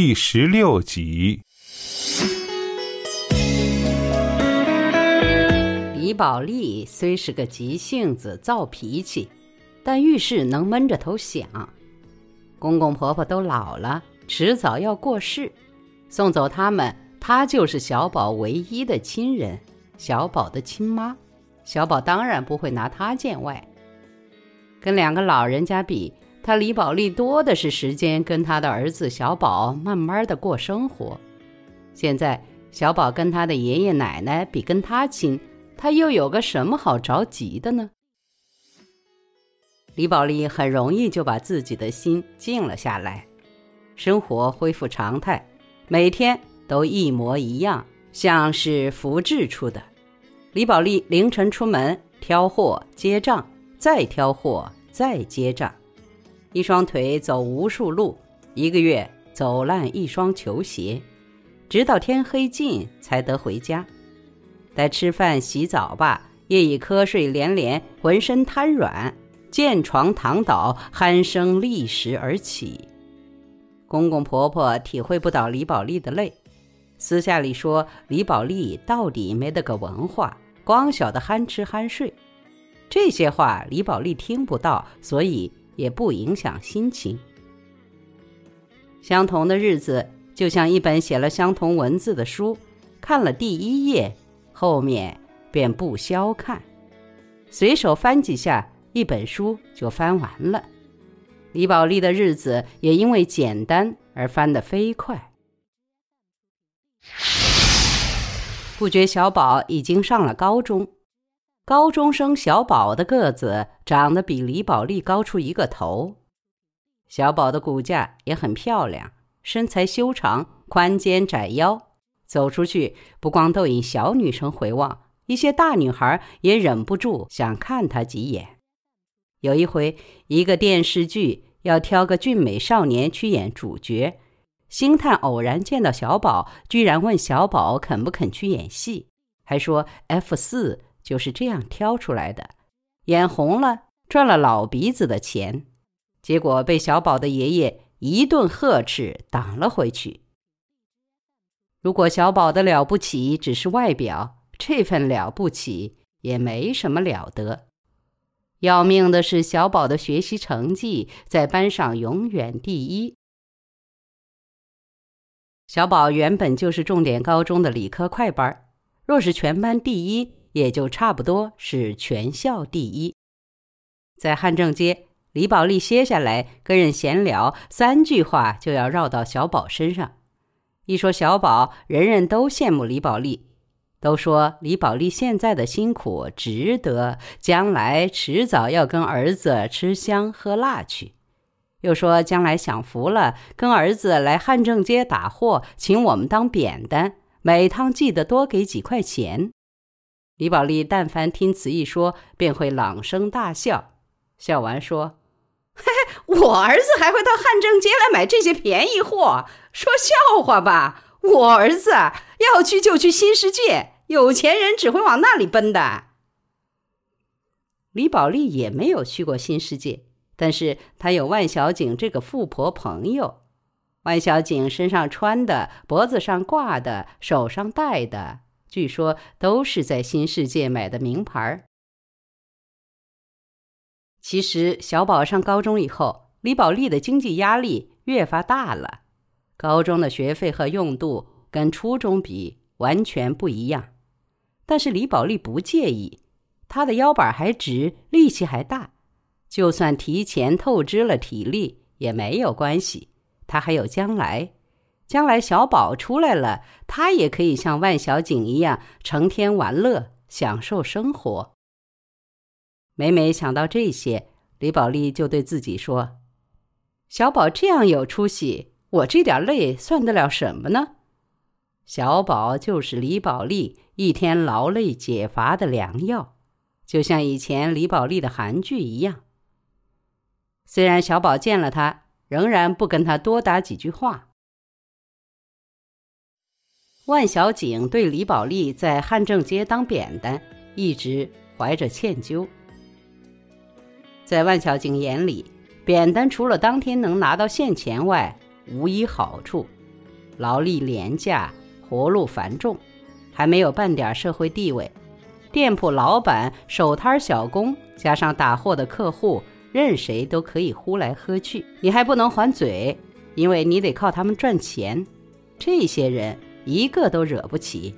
第十六集。李宝莉虽是个急性子、躁脾气，但遇事能闷着头想。公公婆婆都老了，迟早要过世，送走他们，她就是小宝唯一的亲人，小宝的亲妈。小宝当然不会拿她见外。跟两个老人家比，他李宝莉多的是时间跟他的儿子小宝慢慢的过生活。现在小宝跟他的爷爷奶奶比跟他亲，他又有个什么好着急的呢？李宝莉很容易就把自己的心静了下来，生活恢复常态，每天都一模一样，像是复制出的。李宝莉凌晨出门挑货结账。再挑货，再结账，一双腿走无数路，一个月走烂一双球鞋，直到天黑尽才得回家。待吃饭洗澡吧，夜已瞌睡连连，浑身瘫软，见床躺倒，鼾声立时而起。公公婆婆体会不到李宝莉的累，私下里说李宝莉到底没得个文化，光晓得憨吃憨睡。这些话李宝莉听不到，所以也不影响心情。相同的日子，就像一本写了相同文字的书，看了第一页，后面便不消看，随手翻几下，一本书就翻完了。李宝莉的日子也因为简单而翻得飞快。不觉小宝已经上了高中。高中生小宝的个子长得比李宝莉高出一个头，小宝的骨架也很漂亮，身材修长，宽肩窄腰，走出去不光逗引小女生回望，一些大女孩也忍不住想看他几眼。有一回，一个电视剧要挑个俊美少年去演主角，星探偶然见到小宝，居然问小宝肯不肯去演戏，还说 F 四。就是这样挑出来的，眼红了，赚了老鼻子的钱，结果被小宝的爷爷一顿呵斥，挡了回去。如果小宝的了不起只是外表，这份了不起也没什么了得。要命的是，小宝的学习成绩在班上永远第一。小宝原本就是重点高中的理科快班，若是全班第一。也就差不多是全校第一。在汉正街，李宝莉歇下来跟人闲聊，三句话就要绕到小宝身上。一说小宝，人人都羡慕李宝莉，都说李宝莉现在的辛苦值得，将来迟早要跟儿子吃香喝辣去。又说将来享福了，跟儿子来汉正街打货，请我们当扁担，每趟记得多给几块钱。李宝莉但凡听此一说，便会朗声大笑。笑完说：“ 嘿嘿，我儿子还会到汉正街来买这些便宜货？说笑话吧！我儿子要去就去新世界，有钱人只会往那里奔的。”李宝莉也没有去过新世界，但是她有万小景这个富婆朋友。万小景身上穿的、脖子上挂的、手上戴的。据说都是在新世界买的名牌儿。其实小宝上高中以后，李宝莉的经济压力越发大了。高中的学费和用度跟初中比完全不一样，但是李宝莉不介意，她的腰板还直，力气还大，就算提前透支了体力也没有关系，她还有将来。将来小宝出来了，他也可以像万小景一样成天玩乐，享受生活。每每想到这些，李宝莉就对自己说：“小宝这样有出息，我这点累算得了什么呢？”小宝就是李宝莉一天劳累解乏的良药，就像以前李宝莉的韩剧一样。虽然小宝见了他，仍然不跟他多打几句话。万小景对李宝莉在汉正街当扁担一直怀着歉疚。在万小景眼里，扁担除了当天能拿到现钱外，无一好处，劳力廉价，活路繁重，还没有半点社会地位。店铺老板、手摊小工，加上打货的客户，任谁都可以呼来喝去，你还不能还嘴，因为你得靠他们赚钱。这些人一个都惹不起，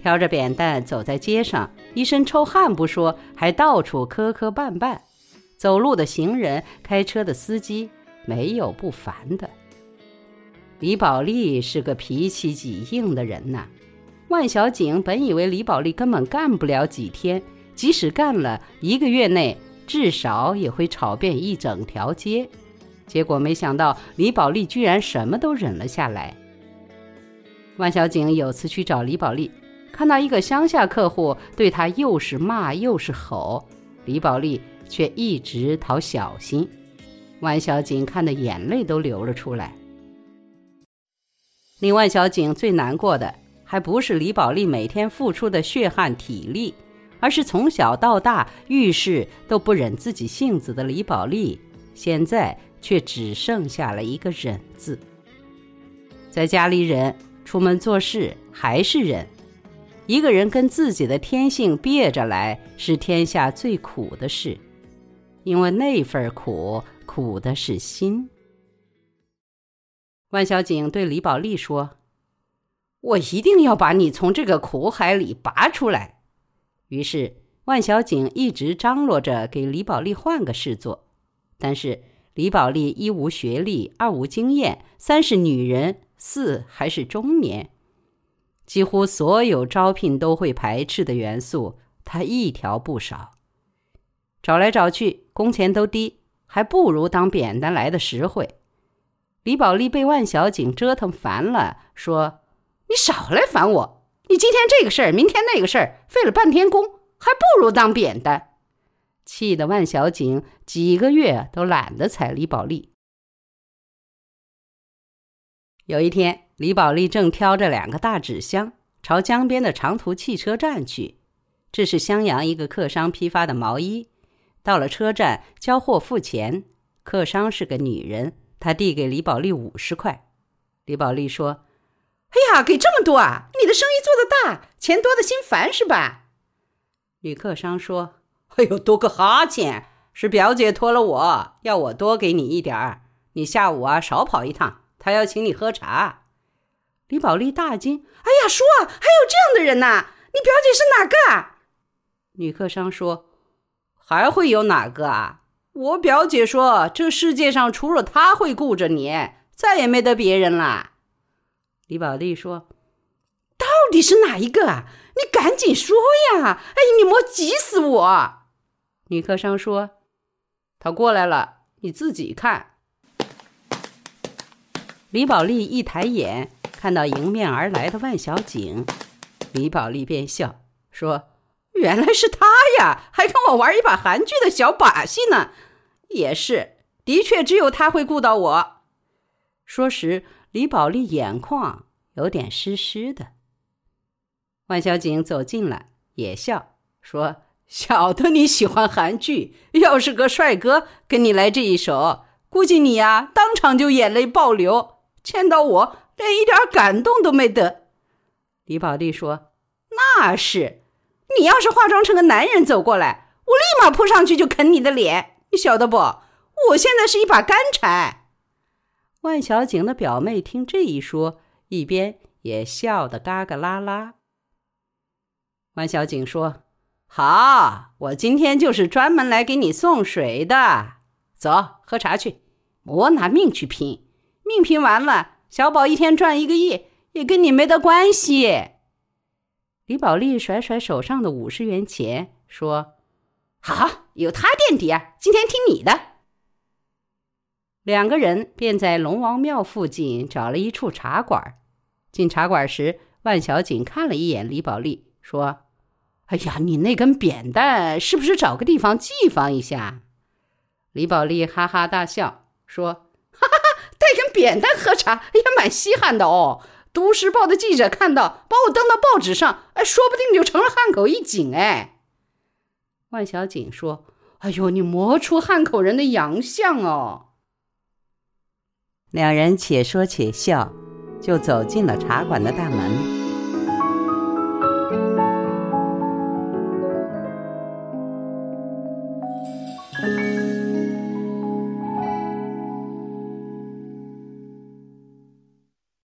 挑着扁担走在街上，一身臭汗不说，还到处磕磕绊绊。走路的行人，开车的司机，没有不烦的。李宝莉是个脾气极硬的人呐。万小景本以为李宝莉根本干不了几天，即使干了一个月内，至少也会吵遍一整条街。结果没想到李宝莉居然什么都忍了下来。万小景有次去找李宝莉，看到一个乡下客户对他又是骂又是吼，李宝莉却一直讨小心。万小景看得眼泪都流了出来。令万小景最难过的，还不是李宝莉每天付出的血汗体力，而是从小到大遇事都不忍自己性子的李宝莉，现在却只剩下了一个忍字。在家里忍，出门做事还是忍。一个人跟自己的天性憋着来，是天下最苦的事，因为那份苦，苦的是心。万小景对李宝莉说：“我一定要把你从这个苦海里拔出来。”于是，万小景一直张罗着给李宝莉换个事做。但是，李宝莉一无学历，二无经验，三是女人，四还是中年，几乎所有招聘都会排斥的元素，他一条不少。找来找去，工钱都低，还不如当扁担来的实惠。李宝莉被万小景折腾烦了，说：“你少来烦我！你今天这个事儿，明天那个事儿，费了半天工，还不如当扁担。”气得万小景几个月都懒得睬李宝莉。有一天，李宝莉正挑着两个大纸箱朝江边的长途汽车站去。这是襄阳一个客商批发的毛衣。到了车站，交货付钱，客商是个女人。她递给李宝莉五十块，李宝莉说：“哎呀，给这么多啊！你的生意做得大，钱多的心烦是吧？”女客商说：“哎呦，多个哈欠，是表姐托了我，要我多给你一点儿。你下午啊少跑一趟，他要请你喝茶。”李宝莉大惊：“哎呀，叔，还有这样的人呐？你表姐是哪个？”啊？”女客商说：“还会有哪个啊？”我表姐说：“这世界上除了她会顾着你，再也没得别人了。”李宝莉说：“到底是哪一个啊？你赶紧说呀！哎，你莫急死我。”女客商说：“他过来了，你自己看。”李宝莉一抬眼，看到迎面而来的万小景，李宝莉便笑说。原来是他呀，还跟我玩一把韩剧的小把戏呢。也是，的确只有他会顾到我。说时，李宝莉眼眶有点湿湿的。万小景走近来，也笑说：“晓得你喜欢韩剧，要是个帅哥跟你来这一手，估计你呀当场就眼泪爆流，见到我连一点感动都没得。”李宝莉说：“那是。”你要是化妆成个男人走过来，我立马扑上去就啃你的脸，你晓得不？我现在是一把干柴。万小景的表妹听这一说，一边也笑得嘎嘎啦啦。万小景说：“好，我今天就是专门来给你送水的。走，喝茶去。我拿命去拼，命拼完了，小宝一天赚一个亿，也跟你没得关系。”李宝莉甩甩手上的五十元钱，说：“好，有他垫底啊，今天听你的。”两个人便在龙王庙附近找了一处茶馆。进茶馆时，万小景看了一眼李宝莉，说：“哎呀，你那根扁担是不是找个地方寄放一下？”李宝莉哈哈大笑，说：“，扁担喝茶，也蛮稀罕的哦。”都市报的记者看到，把我登到报纸上，哎，说不定就成了汉口一景哎。万小景说：“哎呦，你磨出汉口人的洋相哦。”两人且说且笑，就走进了茶馆的大门。